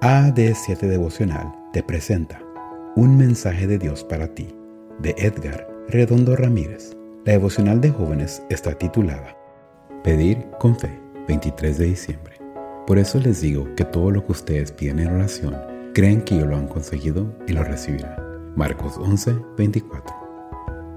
AD7 Devocional te presenta Un mensaje de Dios para ti, de Edgar Redondo Ramírez. La devocional de jóvenes está titulada Pedir con fe, 23 de diciembre. Por eso les digo que todo lo que ustedes piden en oración, creen que yo lo han conseguido y lo recibirán. Marcos 11, 24.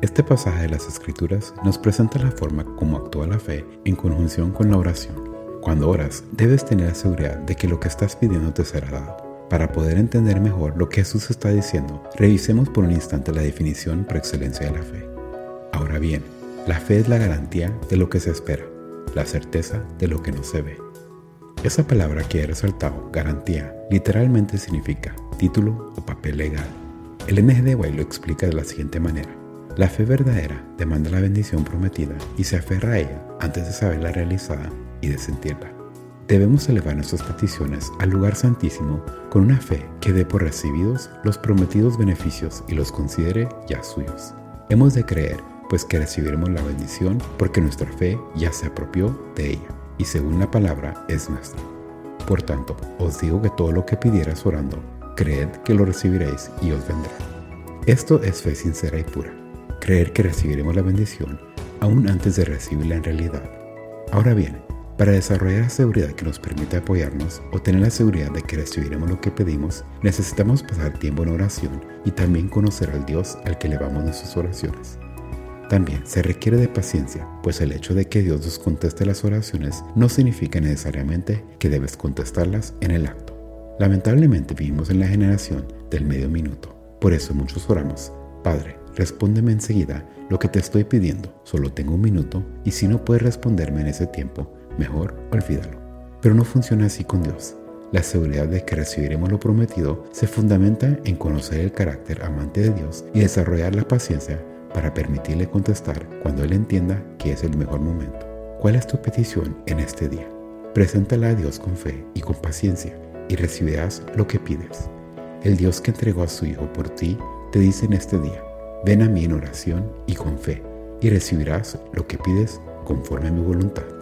Este pasaje de las Escrituras nos presenta la forma como actúa la fe en conjunción con la oración. Cuando oras, debes tener la seguridad de que lo que estás pidiendo te será dado. Para poder entender mejor lo que Jesús está diciendo, revisemos por un instante la definición por excelencia de la fe. Ahora bien, la fe es la garantía de lo que se espera, la certeza de lo que no se ve. Esa palabra que he resaltado, garantía, literalmente significa título o papel legal. El NGDY lo explica de la siguiente manera. La fe verdadera demanda la bendición prometida y se aferra a ella antes de saberla realizada y de sentirla. Debemos elevar nuestras peticiones al lugar santísimo con una fe que dé por recibidos los prometidos beneficios y los considere ya suyos. Hemos de creer, pues que recibiremos la bendición porque nuestra fe ya se apropió de ella y según la palabra es nuestra. Por tanto, os digo que todo lo que pidieras orando, creed que lo recibiréis y os vendrá. Esto es fe sincera y pura. Creer que recibiremos la bendición aún antes de recibirla en realidad. Ahora bien, para desarrollar la seguridad que nos permite apoyarnos o tener la seguridad de que recibiremos lo que pedimos, necesitamos pasar tiempo en oración y también conocer al Dios al que elevamos nuestras oraciones. También se requiere de paciencia, pues el hecho de que Dios nos conteste las oraciones no significa necesariamente que debes contestarlas en el acto. Lamentablemente vivimos en la generación del medio minuto, por eso muchos oramos, Padre, respóndeme enseguida lo que te estoy pidiendo, solo tengo un minuto y si no puedes responderme en ese tiempo, mejor olvídalo. Pero no funciona así con Dios. La seguridad de que recibiremos lo prometido se fundamenta en conocer el carácter amante de Dios y desarrollar la paciencia para permitirle contestar cuando Él entienda que es el mejor momento. ¿Cuál es tu petición en este día? Preséntala a Dios con fe y con paciencia y recibirás lo que pides. El Dios que entregó a su Hijo por ti te dice en este día, ven a mí en oración y con fe y recibirás lo que pides conforme a mi voluntad.